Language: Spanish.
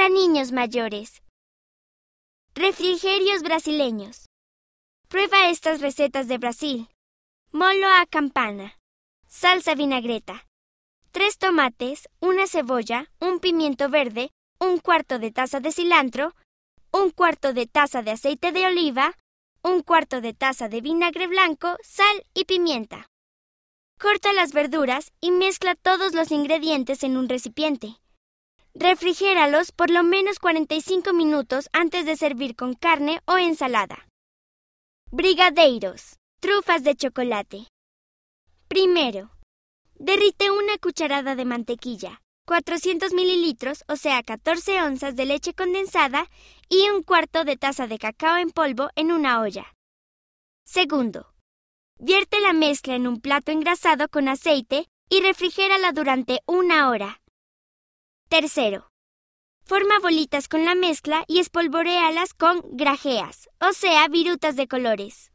para niños mayores. Refrigerios brasileños. Prueba estas recetas de Brasil. Molo a campana. Salsa vinagreta. Tres tomates, una cebolla, un pimiento verde, un cuarto de taza de cilantro, un cuarto de taza de aceite de oliva, un cuarto de taza de vinagre blanco, sal y pimienta. Corta las verduras y mezcla todos los ingredientes en un recipiente. Refrigéralos por lo menos 45 minutos antes de servir con carne o ensalada. Brigadeiros. Trufas de chocolate. Primero, derrite una cucharada de mantequilla, 400 mililitros, o sea 14 onzas de leche condensada y un cuarto de taza de cacao en polvo en una olla. Segundo, vierte la mezcla en un plato engrasado con aceite y refrigérala durante una hora. Tercero, forma bolitas con la mezcla y espolvorealas con grajeas, o sea, virutas de colores.